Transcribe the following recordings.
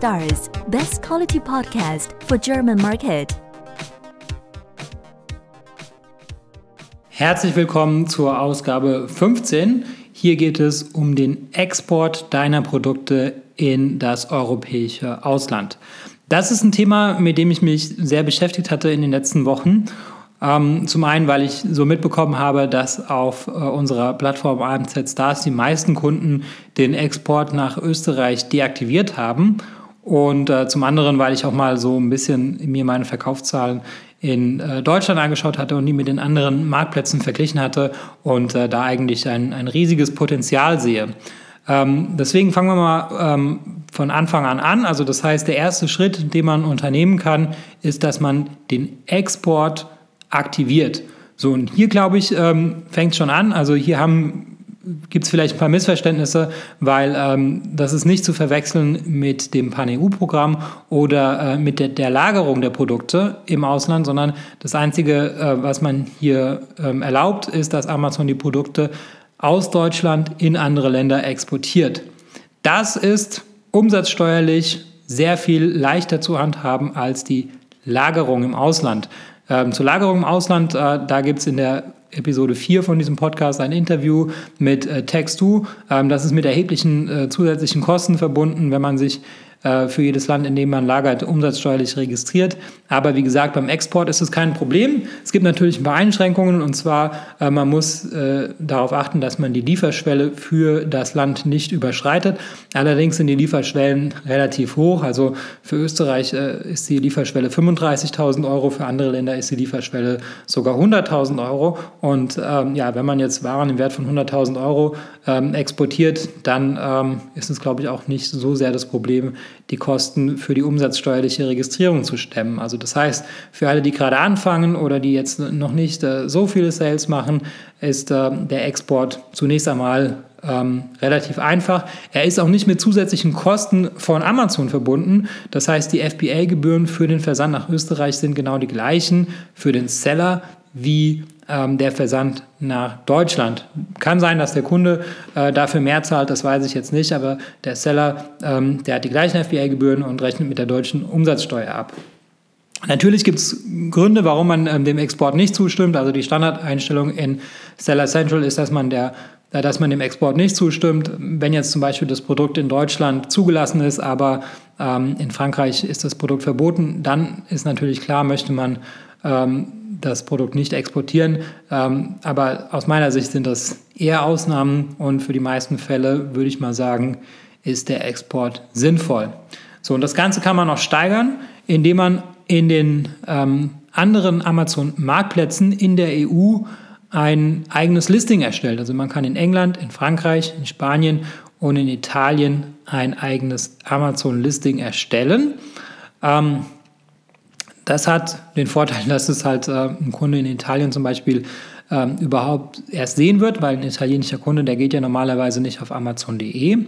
Stars, best quality podcast for German market. Herzlich willkommen zur Ausgabe 15. Hier geht es um den Export deiner Produkte in das europäische Ausland. Das ist ein Thema, mit dem ich mich sehr beschäftigt hatte in den letzten Wochen ähm, zum einen, weil ich so mitbekommen habe, dass auf äh, unserer Plattform AMZ Stars die meisten Kunden den Export nach Österreich deaktiviert haben. Und äh, zum anderen, weil ich auch mal so ein bisschen mir meine Verkaufszahlen in äh, Deutschland angeschaut hatte und die mit den anderen Marktplätzen verglichen hatte und äh, da eigentlich ein, ein riesiges Potenzial sehe. Ähm, deswegen fangen wir mal ähm, von Anfang an an. Also das heißt, der erste Schritt, den man unternehmen kann, ist, dass man den Export aktiviert. So, und hier, glaube ich, ähm, fängt es schon an. Also hier haben gibt es vielleicht ein paar Missverständnisse, weil ähm, das ist nicht zu verwechseln mit dem Pan-EU-Programm oder äh, mit der, der, Lagerung der Produkte im Ausland, sondern das Einzige, äh, was man hier ähm, erlaubt, ist, dass Amazon die Produkte aus Deutschland in andere Länder exportiert. Das ist umsatzsteuerlich sehr viel leichter zu handhaben als die Lagerung im Ausland. Ähm, zur Lagerung im Ausland, äh, da gibt es in der Episode 4 von diesem Podcast ein Interview mit äh, Text2. Ähm, das ist mit erheblichen äh, zusätzlichen Kosten verbunden, wenn man sich äh, für jedes Land, in dem man lagert, umsatzsteuerlich registriert. Aber wie gesagt, beim Export ist es kein Problem. Es gibt natürlich ein paar Einschränkungen und zwar, äh, man muss äh, darauf achten, dass man die Lieferschwelle für das Land nicht überschreitet. Allerdings sind die Lieferschwellen relativ hoch. Also für Österreich ist die Lieferschwelle 35.000 Euro, für andere Länder ist die Lieferschwelle sogar 100.000 Euro. Und ähm, ja, wenn man jetzt Waren im Wert von 100.000 Euro ähm, exportiert, dann ähm, ist es, glaube ich, auch nicht so sehr das Problem, die Kosten für die umsatzsteuerliche Registrierung zu stemmen. Also das heißt, für alle, die gerade anfangen oder die jetzt noch nicht äh, so viele Sales machen, ist äh, der Export zunächst einmal ähm, relativ einfach. Er ist auch nicht mit zusätzlichen Kosten von Amazon verbunden. Das heißt, die FBA-Gebühren für den Versand nach Österreich sind genau die gleichen für den Seller wie ähm, der Versand nach Deutschland. Kann sein, dass der Kunde äh, dafür mehr zahlt, das weiß ich jetzt nicht, aber der Seller, ähm, der hat die gleichen FBA-Gebühren und rechnet mit der deutschen Umsatzsteuer ab. Natürlich gibt es Gründe, warum man ähm, dem Export nicht zustimmt. Also die Standardeinstellung in Seller Central ist, dass man der äh, dass man dem Export nicht zustimmt. Wenn jetzt zum Beispiel das Produkt in Deutschland zugelassen ist, aber ähm, in Frankreich ist das Produkt verboten, dann ist natürlich klar, möchte man ähm, das Produkt nicht exportieren. Ähm, aber aus meiner Sicht sind das eher Ausnahmen und für die meisten Fälle würde ich mal sagen, ist der Export sinnvoll. So, und das Ganze kann man noch steigern, indem man in den ähm, anderen Amazon-Marktplätzen in der EU ein eigenes Listing erstellt. Also man kann in England, in Frankreich, in Spanien und in Italien ein eigenes Amazon-Listing erstellen. Ähm, das hat den Vorteil, dass es halt äh, ein Kunde in Italien zum Beispiel ähm, überhaupt erst sehen wird, weil ein italienischer Kunde, der geht ja normalerweise nicht auf amazon.de.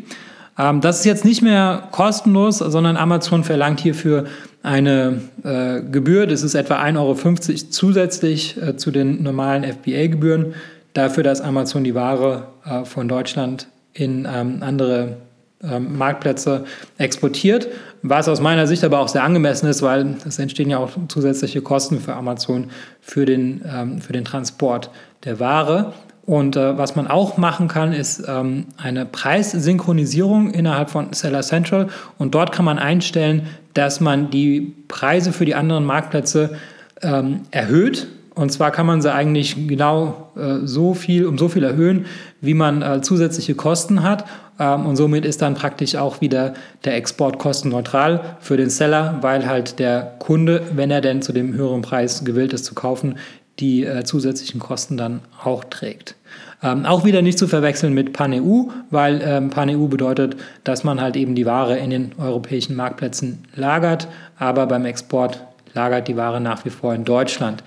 Ähm, das ist jetzt nicht mehr kostenlos, sondern Amazon verlangt hierfür eine äh, Gebühr. Das ist etwa 1,50 Euro zusätzlich äh, zu den normalen FBA-Gebühren dafür, dass Amazon die Ware äh, von Deutschland in ähm, andere ähm, Marktplätze exportiert, was aus meiner Sicht aber auch sehr angemessen ist, weil es entstehen ja auch zusätzliche Kosten für Amazon für den, ähm, für den Transport der Ware. Und äh, was man auch machen kann, ist ähm, eine Preissynchronisierung innerhalb von Seller Central. Und dort kann man einstellen, dass man die Preise für die anderen Marktplätze ähm, erhöht und zwar kann man sie eigentlich genau äh, so viel, um so viel erhöhen, wie man äh, zusätzliche Kosten hat. Ähm, und somit ist dann praktisch auch wieder der Export kostenneutral für den Seller, weil halt der Kunde, wenn er denn zu dem höheren Preis gewillt ist zu kaufen, die äh, zusätzlichen Kosten dann auch trägt. Ähm, auch wieder nicht zu verwechseln mit Pan-EU, weil ähm, Pan-EU bedeutet, dass man halt eben die Ware in den europäischen Marktplätzen lagert, aber beim Export lagert die Ware nach wie vor in Deutschland.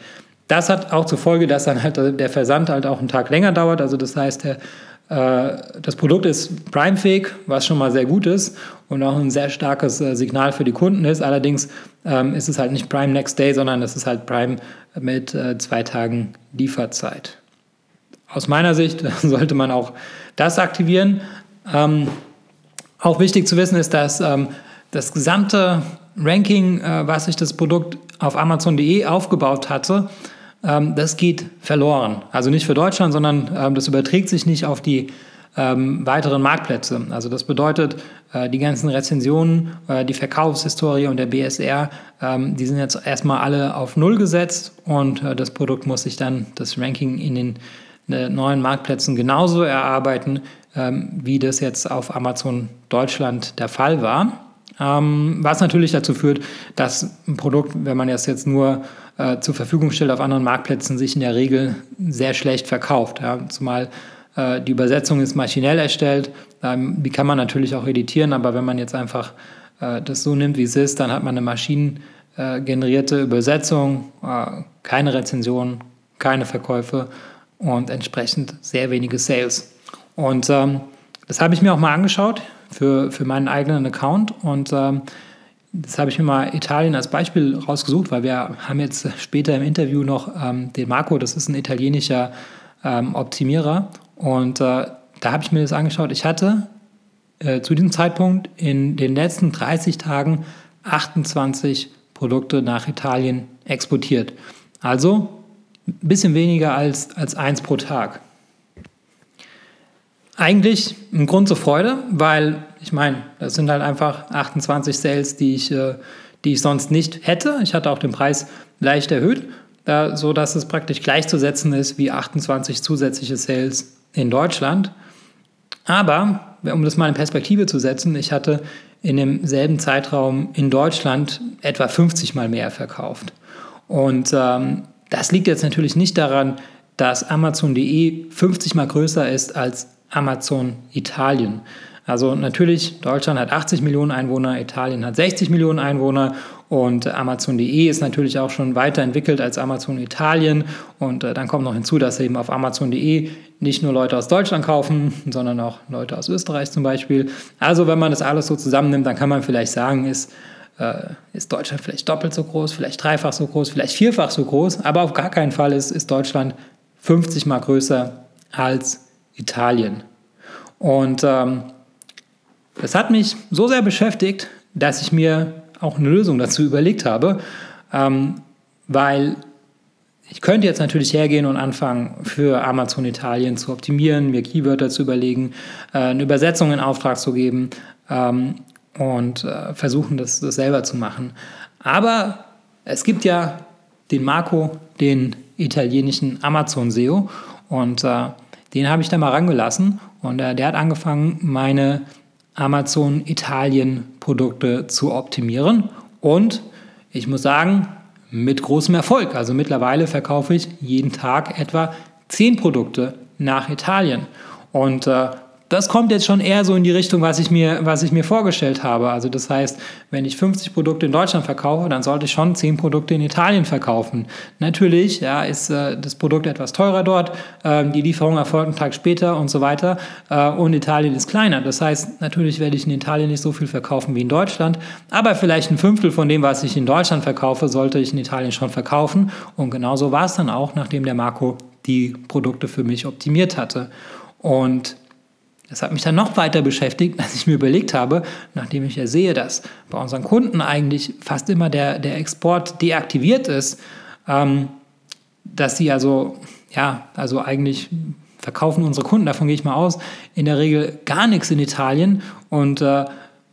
Das hat auch zur Folge, dass dann halt der Versand halt auch einen Tag länger dauert. Also das heißt, der, das Produkt ist Prime-fähig, was schon mal sehr gut ist und auch ein sehr starkes äh, Signal für die Kunden ist. Allerdings ähm, ist es halt nicht Prime Next Day, sondern es ist halt Prime mit äh, zwei Tagen Lieferzeit. Aus meiner Sicht sollte man auch das aktivieren. Ähm, auch wichtig zu wissen ist, dass ähm, das gesamte Ranking, äh, was sich das Produkt auf Amazon.de aufgebaut hatte, das geht verloren. Also nicht für Deutschland, sondern ähm, das überträgt sich nicht auf die ähm, weiteren Marktplätze. Also das bedeutet, äh, die ganzen Rezensionen, äh, die Verkaufshistorie und der BSR, ähm, die sind jetzt erstmal alle auf Null gesetzt und äh, das Produkt muss sich dann das Ranking in den neuen Marktplätzen genauso erarbeiten, ähm, wie das jetzt auf Amazon Deutschland der Fall war. Ähm, was natürlich dazu führt, dass ein Produkt, wenn man es jetzt nur äh, zur Verfügung stellt auf anderen Marktplätzen, sich in der Regel sehr schlecht verkauft. Ja. Zumal äh, die Übersetzung ist maschinell erstellt, ähm, die kann man natürlich auch editieren, aber wenn man jetzt einfach äh, das so nimmt, wie es ist, dann hat man eine maschinengenerierte Übersetzung, äh, keine Rezension, keine Verkäufe und entsprechend sehr wenige Sales. Und ähm, das habe ich mir auch mal angeschaut für, für meinen eigenen Account und ähm, das habe ich mir mal Italien als Beispiel rausgesucht, weil wir haben jetzt später im Interview noch ähm, den Marco, das ist ein italienischer ähm, Optimierer und äh, da habe ich mir das angeschaut. Ich hatte äh, zu diesem Zeitpunkt in den letzten 30 Tagen 28 Produkte nach Italien exportiert. Also ein bisschen weniger als, als eins pro Tag. Eigentlich ein Grund zur Freude, weil ich meine, das sind halt einfach 28 Sales, die ich, äh, die ich sonst nicht hätte. Ich hatte auch den Preis leicht erhöht, äh, so dass es praktisch gleichzusetzen ist wie 28 zusätzliche Sales in Deutschland. Aber, um das mal in Perspektive zu setzen, ich hatte in demselben Zeitraum in Deutschland etwa 50 mal mehr verkauft. Und ähm, das liegt jetzt natürlich nicht daran, dass Amazon.de 50 mal größer ist als Amazon Italien. Also natürlich, Deutschland hat 80 Millionen Einwohner, Italien hat 60 Millionen Einwohner und Amazon.de ist natürlich auch schon weiterentwickelt als Amazon Italien. Und äh, dann kommt noch hinzu, dass eben auf Amazon.de nicht nur Leute aus Deutschland kaufen, sondern auch Leute aus Österreich zum Beispiel. Also wenn man das alles so zusammennimmt, dann kann man vielleicht sagen, ist, äh, ist Deutschland vielleicht doppelt so groß, vielleicht dreifach so groß, vielleicht vierfach so groß. Aber auf gar keinen Fall ist, ist Deutschland 50 mal größer als Italien. Und ähm, das hat mich so sehr beschäftigt, dass ich mir auch eine Lösung dazu überlegt habe, ähm, weil ich könnte jetzt natürlich hergehen und anfangen, für Amazon Italien zu optimieren, mir Keywörter zu überlegen, äh, eine Übersetzung in Auftrag zu geben ähm, und äh, versuchen, das, das selber zu machen. Aber es gibt ja den Marco, den italienischen Amazon SEO und äh, den habe ich da mal rangelassen und äh, der hat angefangen, meine Amazon Italien Produkte zu optimieren. Und ich muss sagen, mit großem Erfolg. Also mittlerweile verkaufe ich jeden Tag etwa 10 Produkte nach Italien. Und äh, das kommt jetzt schon eher so in die Richtung, was ich mir, was ich mir vorgestellt habe. Also das heißt, wenn ich 50 Produkte in Deutschland verkaufe, dann sollte ich schon 10 Produkte in Italien verkaufen. Natürlich ja, ist äh, das Produkt etwas teurer dort, äh, die Lieferung erfolgt einen Tag später und so weiter. Äh, und Italien ist kleiner. Das heißt, natürlich werde ich in Italien nicht so viel verkaufen wie in Deutschland, aber vielleicht ein Fünftel von dem, was ich in Deutschland verkaufe, sollte ich in Italien schon verkaufen. Und genauso war es dann auch, nachdem der Marco die Produkte für mich optimiert hatte. Und das hat mich dann noch weiter beschäftigt, als ich mir überlegt habe, nachdem ich ja sehe, dass bei unseren Kunden eigentlich fast immer der, der Export deaktiviert ist, ähm, dass sie also, ja, also eigentlich verkaufen unsere Kunden, davon gehe ich mal aus, in der Regel gar nichts in Italien. Und äh,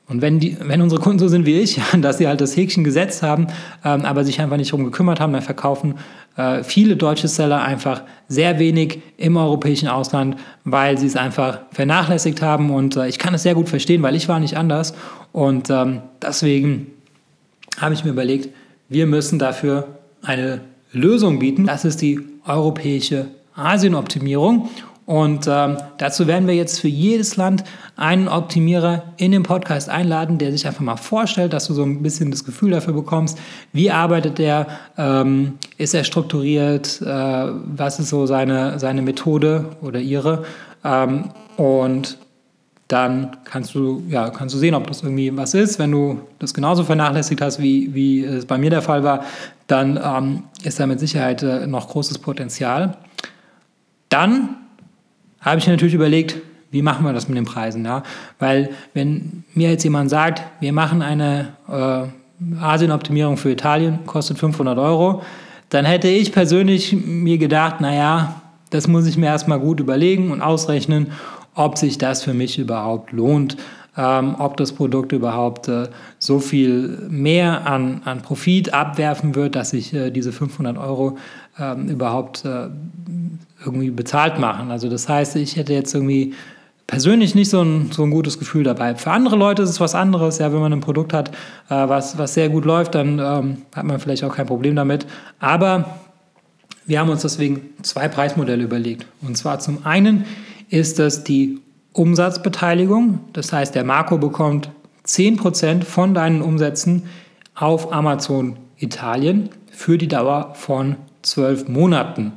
und wenn, die, wenn unsere Kunden so sind wie ich, dass sie halt das Häkchen gesetzt haben, ähm, aber sich einfach nicht darum gekümmert haben, dann verkaufen äh, viele deutsche Seller einfach sehr wenig im europäischen Ausland, weil sie es einfach vernachlässigt haben. Und äh, ich kann es sehr gut verstehen, weil ich war nicht anders. Und ähm, deswegen habe ich mir überlegt, wir müssen dafür eine Lösung bieten. Das ist die europäische Asienoptimierung. Und ähm, dazu werden wir jetzt für jedes Land einen Optimierer in den Podcast einladen, der sich einfach mal vorstellt, dass du so ein bisschen das Gefühl dafür bekommst, wie arbeitet er, ähm, ist er strukturiert, äh, was ist so seine, seine Methode oder ihre. Ähm, und dann kannst du, ja, kannst du sehen, ob das irgendwie was ist. Wenn du das genauso vernachlässigt hast, wie, wie es bei mir der Fall war, dann ähm, ist da mit Sicherheit äh, noch großes Potenzial. Dann habe ich natürlich überlegt, wie machen wir das mit den Preisen? Ja? Weil wenn mir jetzt jemand sagt, wir machen eine äh, Asien-Optimierung für Italien, kostet 500 Euro, dann hätte ich persönlich mir gedacht, naja, das muss ich mir erstmal gut überlegen und ausrechnen, ob sich das für mich überhaupt lohnt, ähm, ob das Produkt überhaupt äh, so viel mehr an, an Profit abwerfen wird, dass ich äh, diese 500 Euro ähm, überhaupt äh, irgendwie bezahlt machen. Also das heißt, ich hätte jetzt irgendwie persönlich nicht so ein, so ein gutes Gefühl dabei. Für andere Leute ist es was anderes. Ja, wenn man ein Produkt hat, äh, was, was sehr gut läuft, dann ähm, hat man vielleicht auch kein Problem damit. Aber wir haben uns deswegen zwei Preismodelle überlegt. Und zwar zum einen ist das die Umsatzbeteiligung. Das heißt, der Marco bekommt 10% von deinen Umsätzen auf Amazon Italien für die Dauer von 12 Monaten.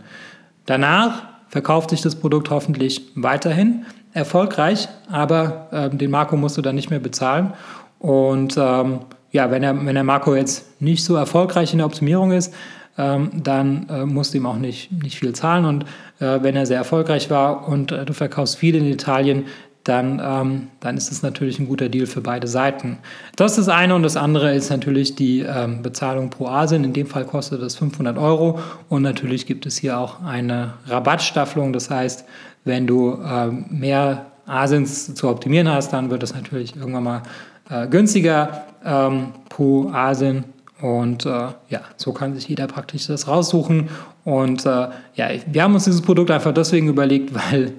Danach verkauft sich das Produkt hoffentlich weiterhin erfolgreich, aber äh, den Marco musst du dann nicht mehr bezahlen. Und ähm, ja, wenn, er, wenn der Marco jetzt nicht so erfolgreich in der Optimierung ist, ähm, dann äh, musst du ihm auch nicht, nicht viel zahlen. Und äh, wenn er sehr erfolgreich war und äh, du verkaufst viel in Italien, dann, ähm, dann ist es natürlich ein guter Deal für beide Seiten. Das ist das eine und das andere ist natürlich die ähm, Bezahlung pro Asien. In dem Fall kostet das 500 Euro und natürlich gibt es hier auch eine Rabattstaffelung. Das heißt, wenn du ähm, mehr Asiens zu optimieren hast, dann wird es natürlich irgendwann mal äh, günstiger ähm, pro Asien. Und äh, ja, so kann sich jeder praktisch das raussuchen. Und äh, ja, wir haben uns dieses Produkt einfach deswegen überlegt, weil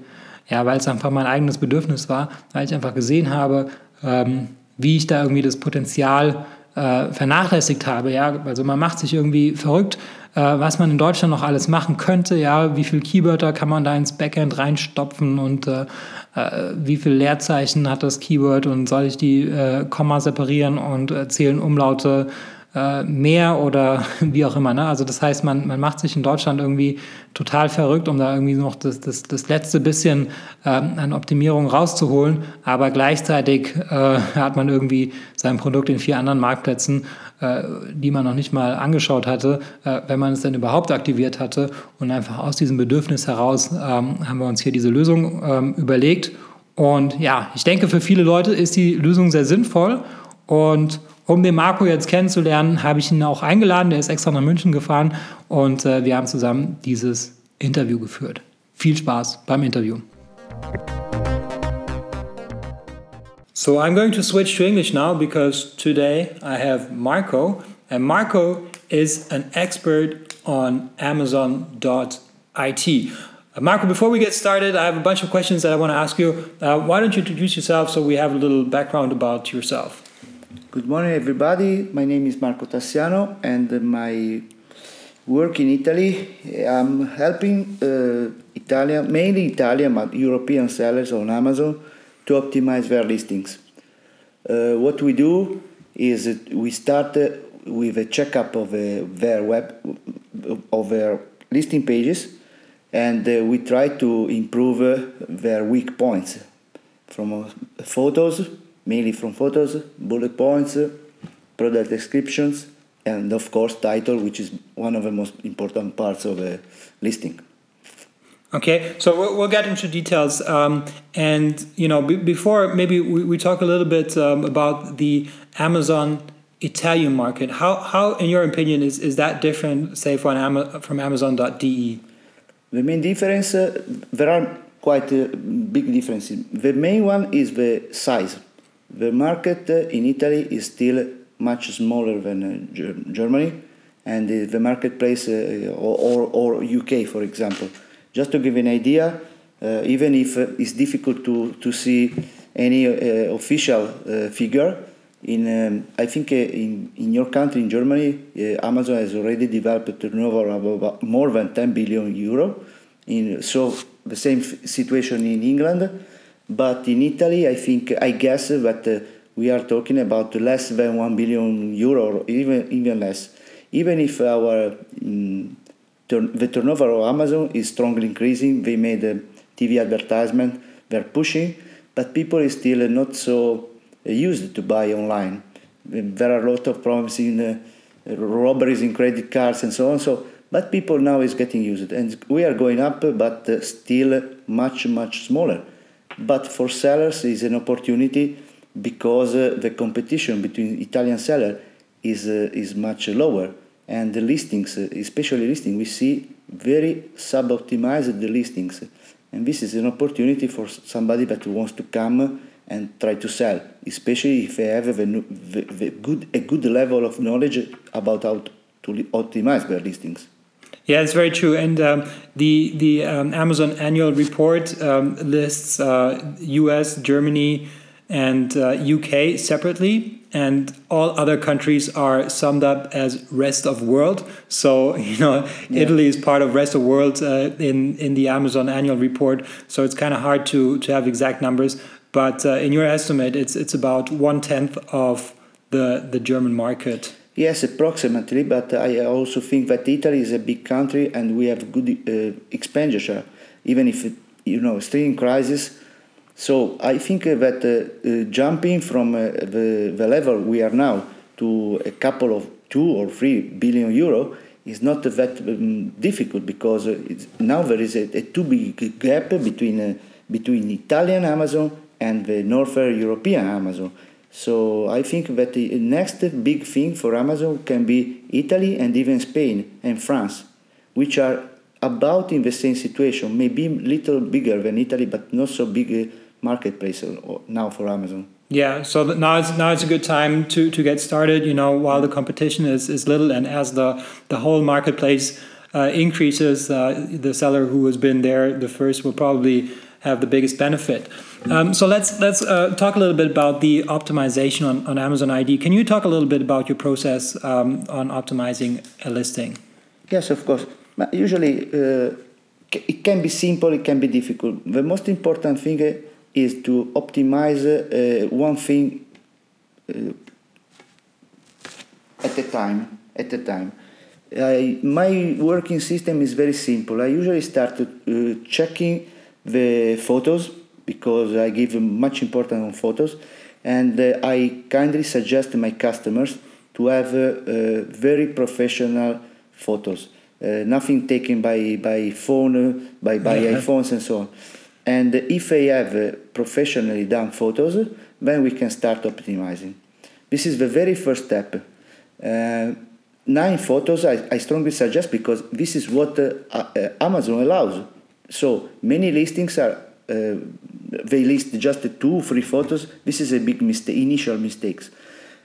ja, es einfach mein eigenes Bedürfnis war, weil ich einfach gesehen habe, ähm, wie ich da irgendwie das Potenzial äh, vernachlässigt habe. Ja, also man macht sich irgendwie verrückt, äh, was man in Deutschland noch alles machen könnte. Ja, wie viel Keywörter kann man da ins Backend reinstopfen und äh, äh wie viel Leerzeichen hat das Keyword und soll ich die äh, Komma separieren und zählen Umlaute äh, mehr oder wie auch immer. Ne? Also das heißt, man, man macht sich in Deutschland irgendwie total verrückt, um da irgendwie noch das, das, das letzte bisschen äh, an Optimierung rauszuholen, aber gleichzeitig äh, hat man irgendwie sein Produkt in vier anderen Marktplätzen, äh, die man noch nicht mal angeschaut hatte, äh, wenn man es denn überhaupt aktiviert hatte. Und einfach aus diesem Bedürfnis heraus ähm, haben wir uns hier diese Lösung ähm, überlegt. Und ja, ich denke, für viele Leute ist die Lösung sehr sinnvoll und um den Marco jetzt kennenzulernen, habe ich ihn auch eingeladen. Der ist extra nach München gefahren und äh, wir haben zusammen dieses Interview geführt. Viel Spaß beim Interview. So I'm going to switch to English now because today I have Marco, and Marco is an expert on Amazon.it. Uh, Marco, before we get started, I have a bunch of questions that I want to ask you. Uh, why don't you introduce yourself so we have a little background about yourself? Good morning, everybody. My name is Marco Tassiano, and my work in Italy, I'm helping uh, Italian, mainly Italian but European sellers on Amazon to optimize their listings. Uh, what we do is we start uh, with a checkup of uh, their web of their listing pages, and uh, we try to improve their weak points from photos mainly from photos, bullet points, product descriptions, and of course title, which is one of the most important parts of a listing. Okay, so we'll, we'll get into details, um, and you know, b- before maybe we, we talk a little bit um, about the Amazon Italian market. How, how, in your opinion, is, is that different, say, from, Ama- from Amazon.de? The main difference, uh, there are quite uh, big differences. The main one is the size. The market in Italy is still much smaller than uh, Germany and the marketplace uh, or, or, UK, for example. Just to give an idea, uh, even if it's difficult to, to see any official figure, in um, I think uh, in, in your country in Germany uh, Amazon has already developed a turnover of more than 10 billion euro in so the same situation in England but in Italy, I think, I guess that uh, we are talking about less than 1 billion euro, even, even less. Even if our um, turn, the turnover of Amazon is strongly increasing, they made a TV advertisement, they're pushing, but people is still not so used to buy online. There are a lot of problems in uh, robberies in credit cards and so on. So, but people now is getting used, and we are going up, but uh, still much much smaller but for sellers is an opportunity because uh, the competition between Italian seller is uh, is much lower, and the listings, uh, especially listing, we see very sub-optimized the listings, and this is an opportunity for somebody that wants to come and try to sell, especially if they have a, the, the good a good level of knowledge about how to optimize their listings. Yeah, it's very true. And um, the the um, Amazon annual report um, lists uh, U.S., Germany, and uh, UK separately, and all other countries are summed up as rest of world. So you know, yeah. Italy is part of rest of world uh, in in the Amazon annual report. So it's kind of hard to to have exact numbers. But uh, in your estimate, it's it's about one tenth of the the German market. Yes, approximately, but I also think that Italy is a big country and we have good uh, expenditure, even if you know still in crisis. So I think that uh, uh, jumping from uh, the, the level we are now to a couple of two or three billion euro is not that um, difficult because now there is a, a, too big gap between uh, between Italian Amazon and the Northern European Amazon. So I think that the next big thing for Amazon can be Italy and even Spain and France, which are about in the same situation, maybe a little bigger than Italy, but not so big marketplace now for Amazon. Yeah, so now it's now it's a good time to to get started. You know, while the competition is is little, and as the the whole marketplace uh, increases, uh, the seller who has been there the first will probably have the biggest benefit. Um, so let's let's uh, talk a little bit about the optimization on, on Amazon.it. Can you talk a little bit about your process um, on optimizing a listing? Yes, of course. Usually, uh, it can be simple, it can be difficult. The most important thing uh, is to optimize uh, one thing uh, at a time. At a time. I, my working system is very simple. I usually start uh, checking the photos because I give much importance on photos, and uh, I kindly suggest my customers to have uh, uh, very professional photos. Uh, nothing taken by by phone, by by yeah. iPhones and so on. And if I have uh, professionally done photos, then we can start optimizing. This is the very first step. Uh, nine photos I, I, strongly suggest because this is what Amazon allows. So many listings are uh, they list just two, three photos. This is a big mistake, initial mistakes.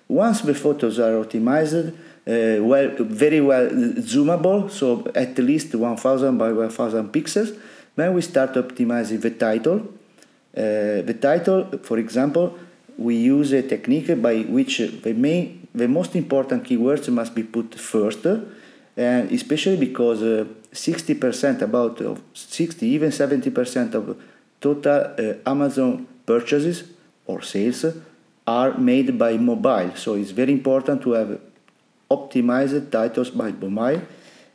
Once the photos are optimized, uh, well, very well zoomable, so at least 1000 by 1000 pixels, then we start optimizing the title. Uh, the title, for example, we use a technique by which the main, the most important keywords must be put first, and especially because uh, 60% about 60 even 70% of total uh, Amazon purchases or sales are made by mobile. So it's very important to have optimized titles by mobile.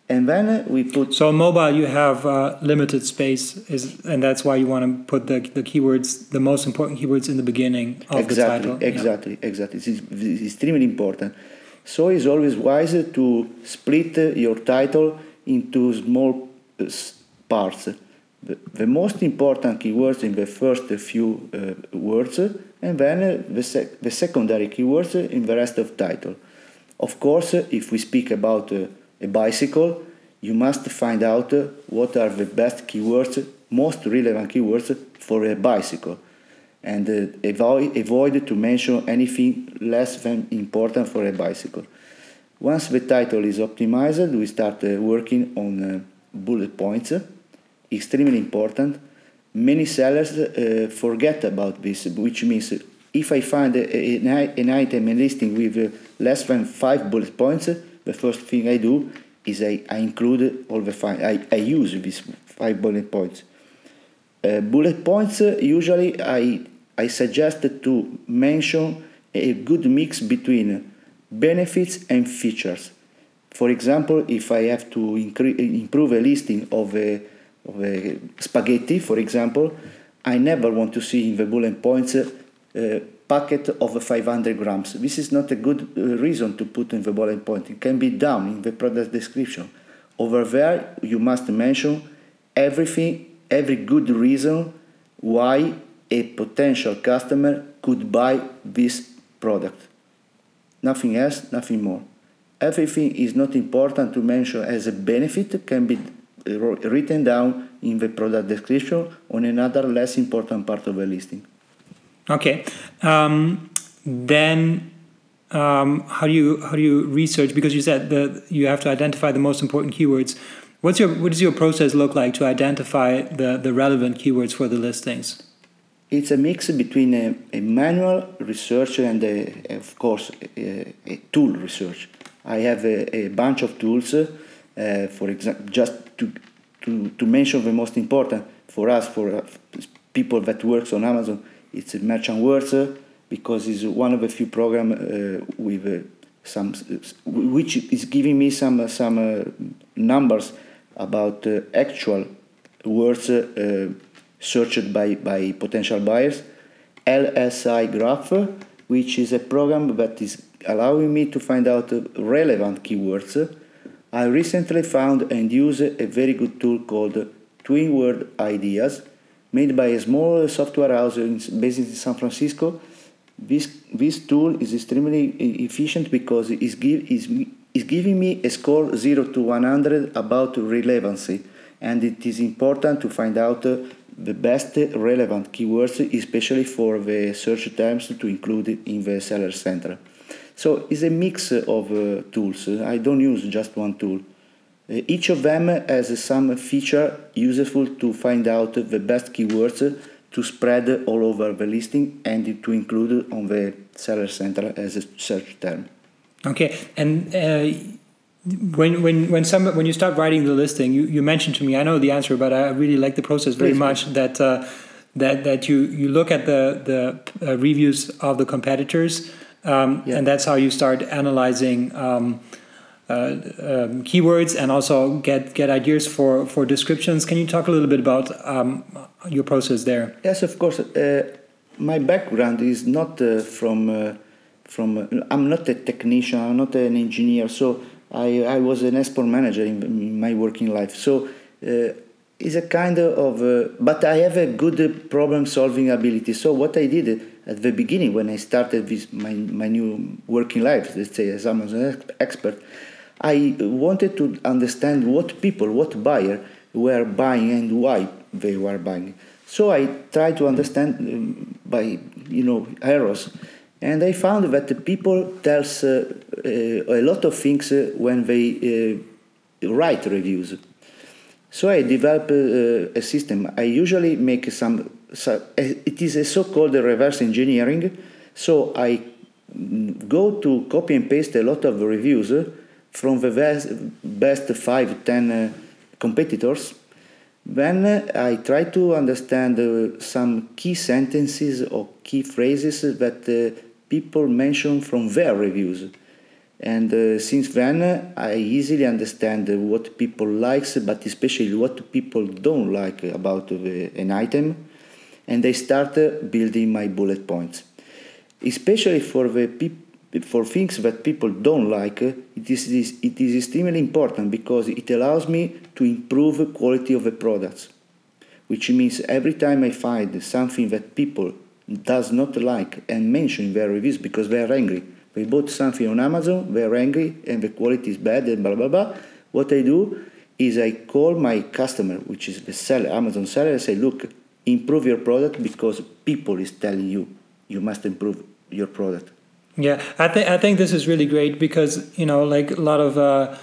And then we put. So mobile, you have uh, limited space, is, and that's why you want to put the, the keywords, the most important keywords, in the beginning of exactly, the title. Exactly, yeah. exactly. It's, it's extremely important. So it's always wise to split your title into small uh, parts the, the most important keywords in the first few uh, words and then the, sec- the secondary keywords in the rest of title. Of course, if we speak about uh, a bicycle, you must find out uh, what are the best keywords, most relevant keywords for a bicycle, and uh, avoid, avoid to mention anything less than important for a bicycle. Once the title is optimized, we start uh, working on bullet points extremely important. Many sellers uh, forget about this, which means if I find a, a, an item and listing with uh, less than five bullet points, the first thing I do is I, I include all the five, I, I use these five bullet points. Uh, bullet points, uh, usually I, I suggest to mention a good mix between benefits and features. For example, if I have to incre- improve a listing of a of a spaghetti, for example, I never want to see in the bullet points a packet of 500 grams. This is not a good uh, reason to put in the bullet point. It can be down in the product description. Over there, you must mention everything, every good reason why a potential customer could buy this product. Nothing else, nothing more. Everything is not important to mention as a benefit can be written down in the product description on another less important part of the listing. Okay. Um, then um, how do you how do you research because you said that you have to identify the most important keywords what's your what does your process look like to identify the the relevant keywords for the listings it's a mix between a, a manual research and a, of course a, a, tool research. I have a, bunch of tools uh, for example just to, to to mention the most important for us for uh, people that works on amazon it's MerchantWords because it's one of the few programs uh, with uh, some which is giving me some some uh, numbers about uh, actual words uh, searched by by potential buyers LSIGraph which is a program that is allowing me to find out relevant keywords. I recently found and use a very good tool called twin word ideas made by a small software house based in san francisco. This, this tool is extremely efficient because it's, give, it's, it's giving me a score 0 to 100 about relevancy and it is important to find out the best relevant keywords especially for the search terms to include in the seller center. So it's a mix of uh, tools. I don't use just one tool. Uh, each of them has some feature useful to find out the best keywords to spread all over the listing and to include on the seller center as a search term. Okay, and uh, when when when some when you start writing the listing, you, you mentioned to me, I know the answer, but I really like the process very Please. much. That uh, that that you you look at the the uh, reviews of the competitors, um, yeah. and that's how you start analyzing. Um, uh, um, keywords and also get get ideas for for descriptions. Can you talk a little bit about um, your process there? Yes, of course. Uh, my background is not uh, from uh, from. Uh, I'm not a technician. I'm not an engineer. So I I was an export manager in, in my working life. So uh, it's a kind of. Uh, but I have a good problem solving ability. So what I did at the beginning when I started this my my new working life, let's say as Amazon expert, I wanted to understand what people, what buyer were buying and why they were buying. So I tried to understand um, by you know errors, and I found that the people tells uh, uh, a lot of things uh, when they uh, write reviews. So I developed uh, a system. I usually make some. So it is a so-called reverse engineering. So I go to copy and paste a lot of reviews from the best, best five, ten uh, competitors then I try to understand uh, some key sentences or key phrases that uh, people mention from their reviews. And uh, since then, I easily understand what people likes, but especially what people don't like about an item, and I start building my bullet points. Especially for the for things that people don't like, it is, it is extremely important because it allows me to improve the quality of the products. Which means every time I find something that people does not like and mention their reviews because they are angry. They bought something on Amazon, they are angry and the quality is bad and blah blah blah. What I do is I call my customer, which is the seller, Amazon seller, and say, look, improve your product because people is telling you you must improve your product yeah, I think I think this is really great because you know, like a lot of uh,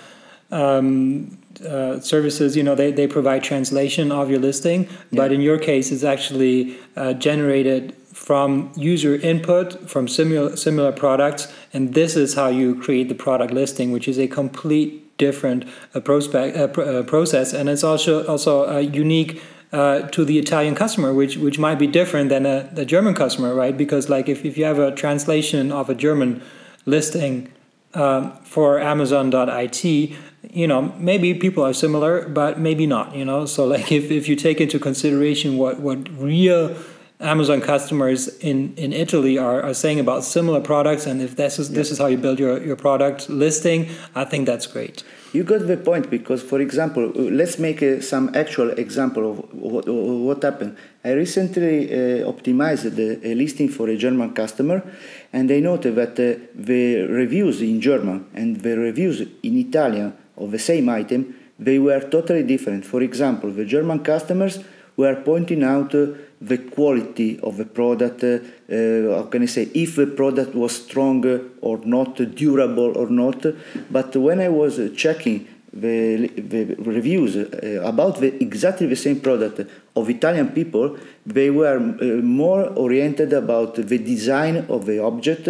um, uh, services, you know, they, they provide translation of your listing, yeah. but in your case, it's actually uh, generated from user input from similar similar products, and this is how you create the product listing, which is a complete different uh, prospect, uh, pr- uh, process, and it's also also a unique uh, to the Italian customer, which which might be different than a, the German customer, right? Because like if, if you have a translation of a German listing um, for Amazon.it, you know maybe people are similar, but maybe not. You know, so like if, if you take into consideration what what real Amazon customers in, in Italy are, are saying about similar products, and if this is this is how you build your, your product listing, I think that's great. You got the point because, for example, uh, let's make uh, some actual example of what, what happened. I recently uh, optimized the, a listing for a German customer, and I noted that uh, the reviews in German and the reviews in Italian of the same item they were totally different. For example, the German customers were pointing out uh, the quality of the product, uh, uh, how can I say, if the product was strong or not, durable or not. But when I was checking the, the reviews uh, about the, exactly the same product of Italian people, they were uh, more oriented about the design of the object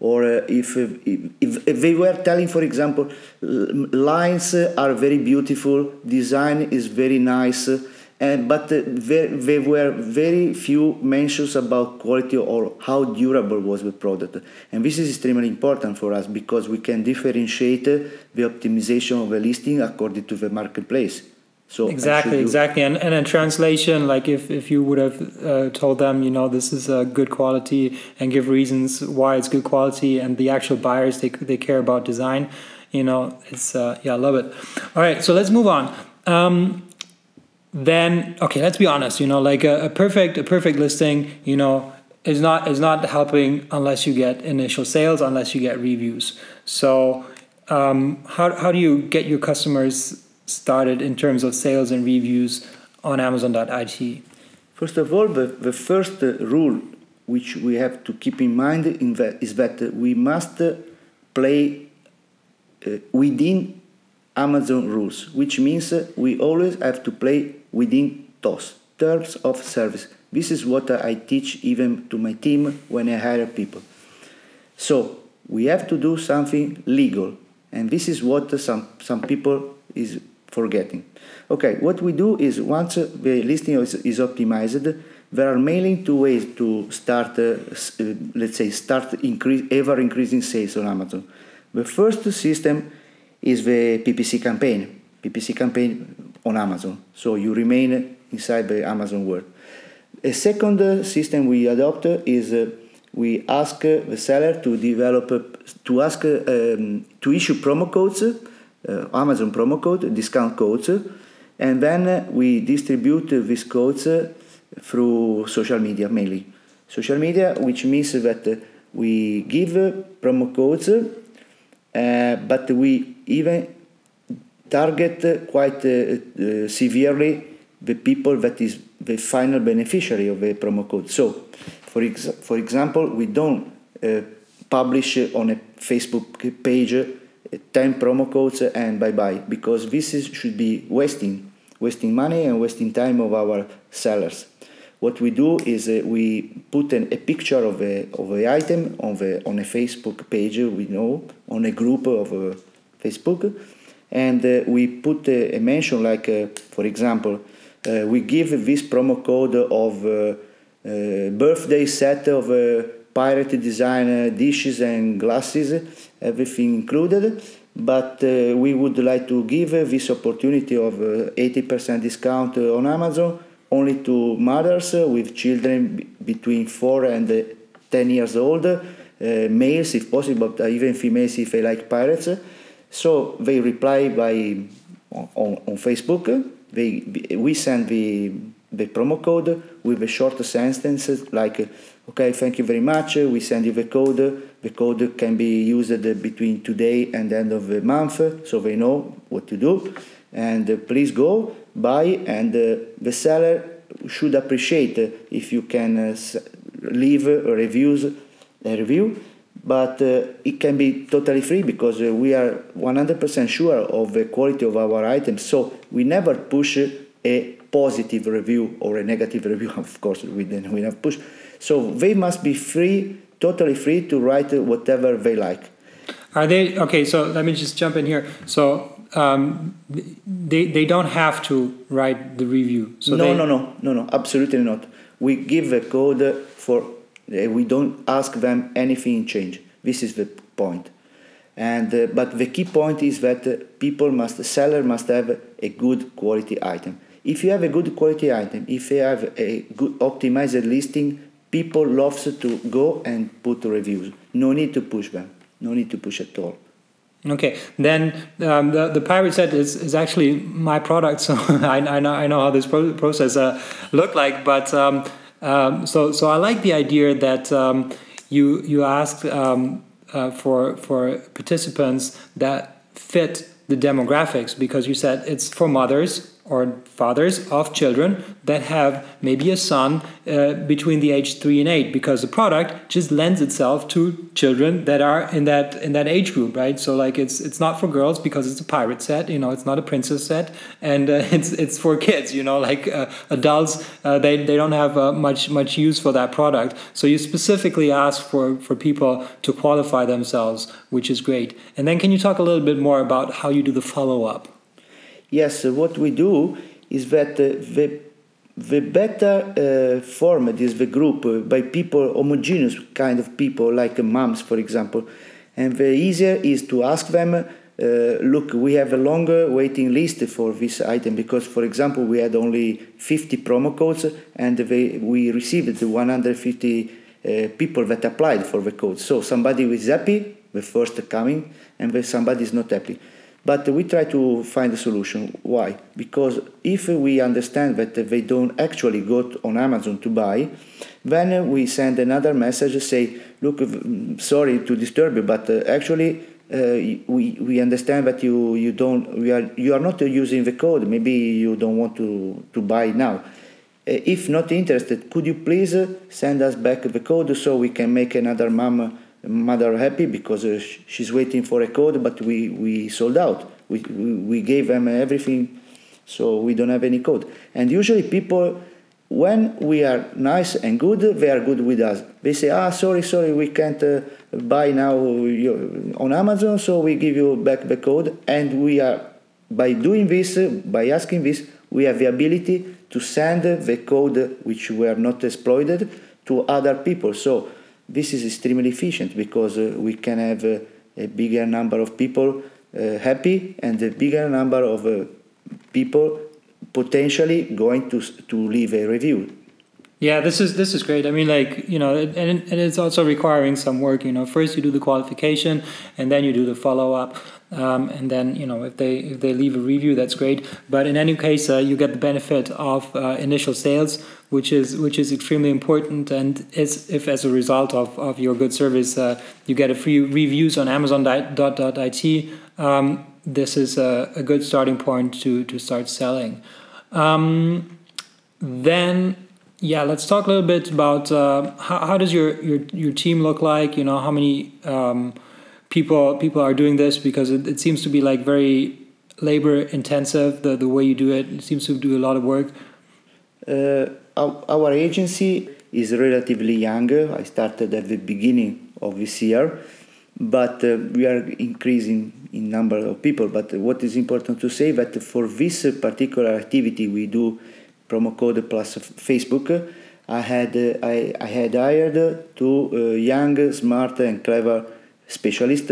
or uh, if, if, if, they were telling, for example, lines are very beautiful, design is very nice, and, but uh, there, there were very few mentions about quality or how durable was the product. And this is extremely important for us because we can differentiate the optimization of a listing according to the marketplace. So exactly, exactly, and and a translation like if if you would have uh, told them, you know, this is a good quality and give reasons why it's good quality, and the actual buyers they they care about design, you know, it's uh, yeah, I love it. All right, so let's move on. Um, then okay, let's be honest. You know, like a, a perfect a perfect listing, you know, is not is not helping unless you get initial sales, unless you get reviews. So um, how how do you get your customers started in terms of sales and reviews on Amazon.it? First of all, the, the first rule which we have to keep in mind in that is that we must play uh, within Amazon rules, which means we always have to play within those terms of service. This is what I teach even to my team when I hire people. So we have to do something legal, and this is what some some people is forgetting. Okay, what we do is once the listing is, is optimized, there are mainly two ways to start, uh, uh, let's say, start increase, ever increasing sales on Amazon. The first system is the PPC campaign, PPC campaign on Amazon. So you remain inside the Amazon world. A second system we adopt is uh, we ask the seller to develop, to ask um, to issue promo codes uh, Amazon promo code, discount codes, and then we distribute these codes through social media mainly. Social media, which means that we give promo codes, uh, but we even target quite uh, uh, severely the people that is the final beneficiary of the promo code. So, for, ex- for example, we don't uh, publish on a Facebook page 10 promo codes and bye bye because this is, should be wasting wasting money and wasting time of our sellers what we do is uh, we put an, a picture of a of a item on the on a facebook page we know on a group of uh, facebook and uh, we put a, a mention like uh, for example uh, we give this promo code of uh, birthday set of pirate design dishes and glasses everything included. But uh, we would like to give this opportunity of 80% uh, discount uh, on Amazon only to mothers with children between 4 and 10 years old, males if possible, but even females if they like pirates. So they reply by on, on Facebook. They, we send the, the promo code with a short sentence like okay, thank you very much. We send you the code. The code can be used between today and the end of the month, so they know what to do. And uh, please go buy. And uh, the seller should appreciate if you can uh, leave reviews, a review. But uh, it can be totally free because uh, we are 100% sure of the quality of our items. So we never push a positive review or a negative review. Of course, we then we never push so they must be free, totally free to write whatever they like. Are they okay? So let me just jump in here. So um, they they don't have to write the review. So no, they... no, no, no, no, absolutely not. We give a code for. Uh, we don't ask them anything in change. This is the point. And uh, but the key point is that uh, people must, seller must have a good quality item. If you have a good quality item, if you have a good optimized listing, people love to go and put reviews. No need to push them. No need to push at all. Okay, then um, the the pirate set is, is actually my product, so I, I know I know how this pro- process uh, look like. But um, um, so so I like the idea that um, you you ask um, uh, for for participants that fit the demographics because you said it's for mothers or fathers of children that have maybe a son uh, between the age 3 and 8 because the product just lends itself to children that are in that in that age group right? So like it's it's not for girls because it's a pirate set you know it's not a princess set and uh, it's it's for kids you know like uh, adults uh, they they don't have uh, much much use for that product. So you specifically ask for for people to qualify themselves which is great. And then can you talk a little bit more about how you do the follow up Yes, what we do is that uh, the the better uh, formed is the group uh, by people homogeneous kind of people like uh, moms for example. And the easier is to ask them uh, look we have a longer waiting list for this item because for example we had only 50 promo codes and they, we received 150 uh, people that applied for the code. So somebody is happy the first coming and somebody is not happy but we try to find a solution. Why? Because if we understand that they don't actually go on Amazon to buy, then we send another message say, look, sorry to disturb you, but uh, actually uh, we, we understand that you, you don't we are you are not using the code. Maybe you don't want to, to buy now. Uh, if not interested, could you please send us back the code so we can make another mom mother happy because uh, she's waiting for a code, but we, we sold out. We, we, we gave them everything, so we don't have any code. And usually people, when we are nice and good, they are good with us. They say, ah, sorry, sorry, we can't uh, buy now on Amazon, so we give you back the code. And we are, by doing this, by asking this, we have the ability to send the code which were not exploited to other people. So this is extremely efficient because uh, we can have uh, a bigger number of people uh, happy and a bigger number of uh, people potentially going to to leave a review. Yeah, this is this is great. I mean, like you know, and and it's also requiring some work. You know, first you do the qualification, and then you do the follow up. Um, and then you know if they if they leave a review that's great. But in any case uh, you get the benefit of uh, initial sales which is which is extremely important. And is if as a result of, of your good service uh, you get a free reviews on amazon.it um, this is a, a, good starting point to to start selling. Um, then yeah let's talk a little bit about uh, how, how does your, your your team look like? You know how many um, people people are doing this because it, it seems to be like very labor intensive the, the way you do it. It seems to do a lot of work. Uh, our, our, agency is relatively younger. I started at the beginning of this year, but uh, we are increasing in number of people. But what is important to say that for this particular activity we do promo code plus Facebook. I had uh, I, I had hired two uh, young, smart, and clever specialist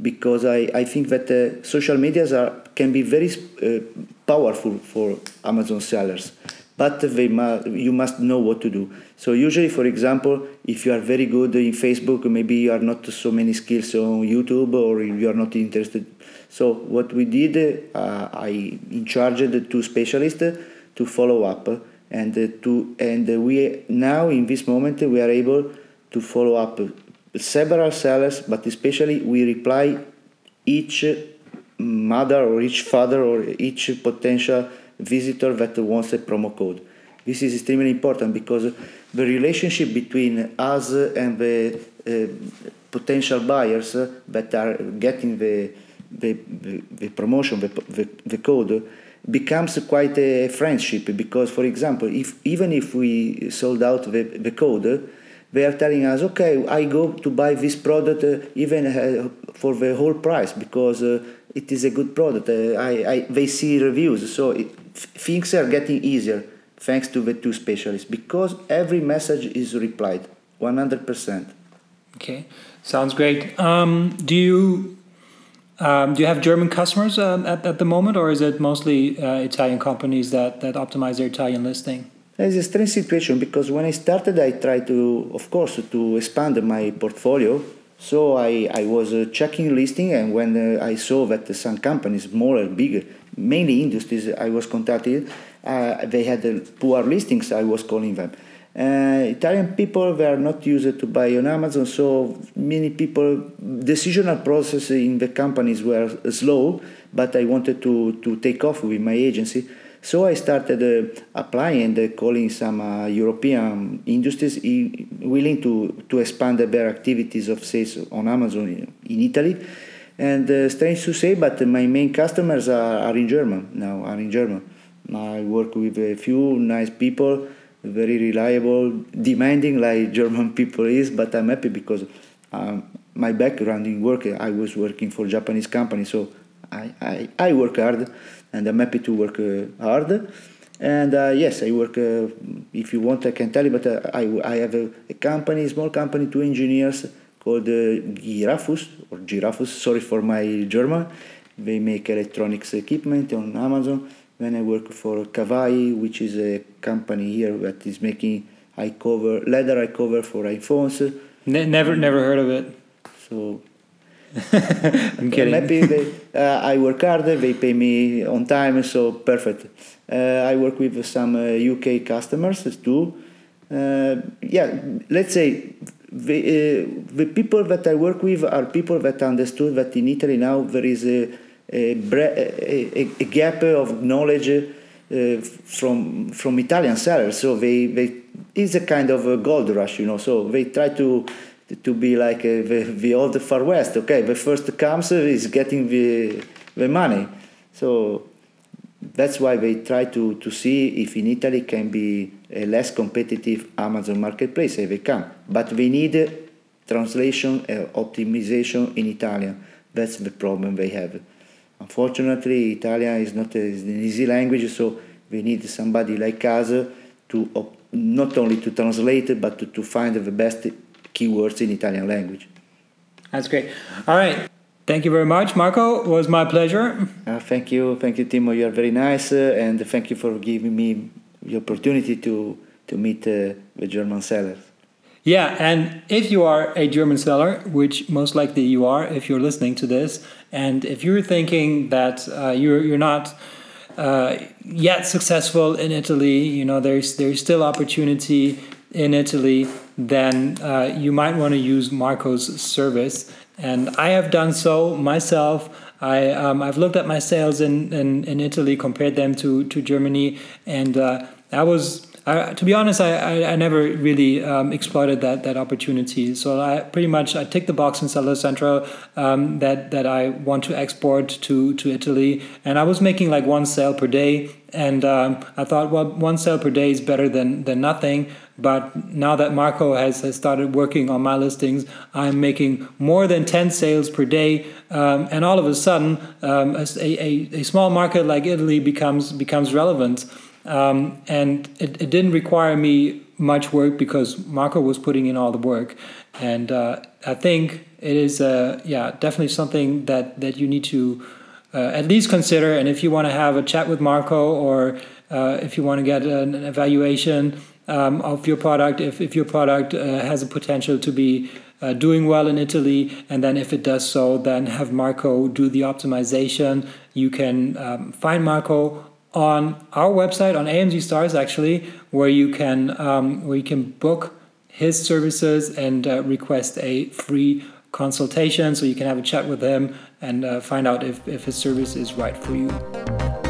because I, I think that uh, social medias are can be very uh, powerful for Amazon sellers but they mu- you must know what to do. So usually for example if you are very good in facebook maybe you are not so many skills on youtube or you are not interested. So what we did uh, i in charge the two specialists to follow up and uh, to and we now in this moment we are able to follow up several sellers, but especially we reply each mother or each father or each potential visitor that wants a promo code. This is extremely important because the relationship between us and the uh, potential buyers that are getting the, the, the, the promotion, the, the, the code, becomes quite a friendship because, for example, if even if we sold out the, the code, they are telling us, okay, I go to buy this product uh, even uh, for the whole price because uh, it is a good product. Uh, I, I, they see reviews, so it, things are getting easier thanks to the two specialists because every message is replied 100%. Okay, sounds great. Um, do you Um, do you have German customers um, at, at the moment, or is it mostly uh, Italian companies that, that optimize their Italian listing? It's a strange situation because when I started, I tried to, of course, to expand my portfolio. So I, I was uh, checking listing, and when uh, I saw that some companies, smaller, bigger, mainly industries, I was contacted, uh, they had uh, poor listings. I was calling them. Italian people were not used to buy on Amazon, so many people decisional process in the companies were slow. But I wanted to to take off with my agency, so I started uh, applying and calling some uh, European industries willing to to expand their activities of sales on Amazon in, in Italy. And uh, strange to say, but my main customers are, are in German now. Are in German. I work with a few nice people very reliable, demanding like German people is, but I'm happy because um, my background in work, I was working for Japanese company, so I, I, I work hard and I'm happy to work uh, hard. And uh, yes, I work, uh, if you want, I can tell you, but uh, I, I have a, a, company, small company, two engineers called uh, Girafus, or Girafus, sorry for my German. They make electronics equipment on Amazon Then I work for Kawai, which is a company here that is making eye cover, leather eye cover for iPhones. Ne- never, never heard of it. So I'm kidding. Maybe they, uh, I work hard, they pay me on time, so perfect. Uh, I work with some uh, UK customers too. Uh, yeah, let's say the, uh, the people that I work with are people that understood that in Italy now there is a a, a, a gap of knowledge uh, from from Italian sellers. So they they it's a kind of a gold rush, you know. So they try to to be like uh, the, the old Far West. Okay, the first comes is getting the the money. So that's why they try to, to see if in Italy can be a less competitive Amazon marketplace if they can. But we need translation and optimization in Italian. That's the problem they have. Unfortunately, Italian is not an easy language, so we need somebody like us to not only to translate but to, to find the best keywords in Italian language. That's great. All right. Thank you very much, Marco. It was my pleasure. Uh, thank you. Thank you, Timo. You are very nice. Uh, and thank you for giving me the opportunity to, to meet uh, the German sellers. Yeah, and if you are a German seller, which most likely you are if you're listening to this, and if you're thinking that uh, you're you're not uh, yet successful in Italy, you know there's there's still opportunity in Italy, then uh, you might want to use Marco's service. And I have done so myself. I um, I've looked at my sales in, in, in Italy, compared them to to Germany, and uh, that was I, to be honest, I, I, I never really um, exploited that that opportunity. So I pretty much I tick the box in Seller Central um, that that I want to export to to Italy, and I was making like one sale per day, and um, I thought, well, one sale per day is better than than nothing. But now that Marco has, has started working on my listings, I'm making more than 10 sales per day. Um, and all of a sudden, um, a, a, a small market like Italy becomes becomes relevant. Um, and it, it, didn't require me much work because Marco was putting in all the work. And uh, I think it is, uh, yeah, definitely something that, that you need to uh, at least consider. And if you want to have a chat with Marco or uh, if you want to get an evaluation um, of your product, if, if your product uh, has a potential to be uh, doing well in Italy, and then if it does so, then have Marco do the optimization. You can um, find Marco on our website on AMZ Stars actually, where you can um, where you can book his services and uh, request a free consultation, so you can have a chat with him and uh, find out if, if his service is right for you.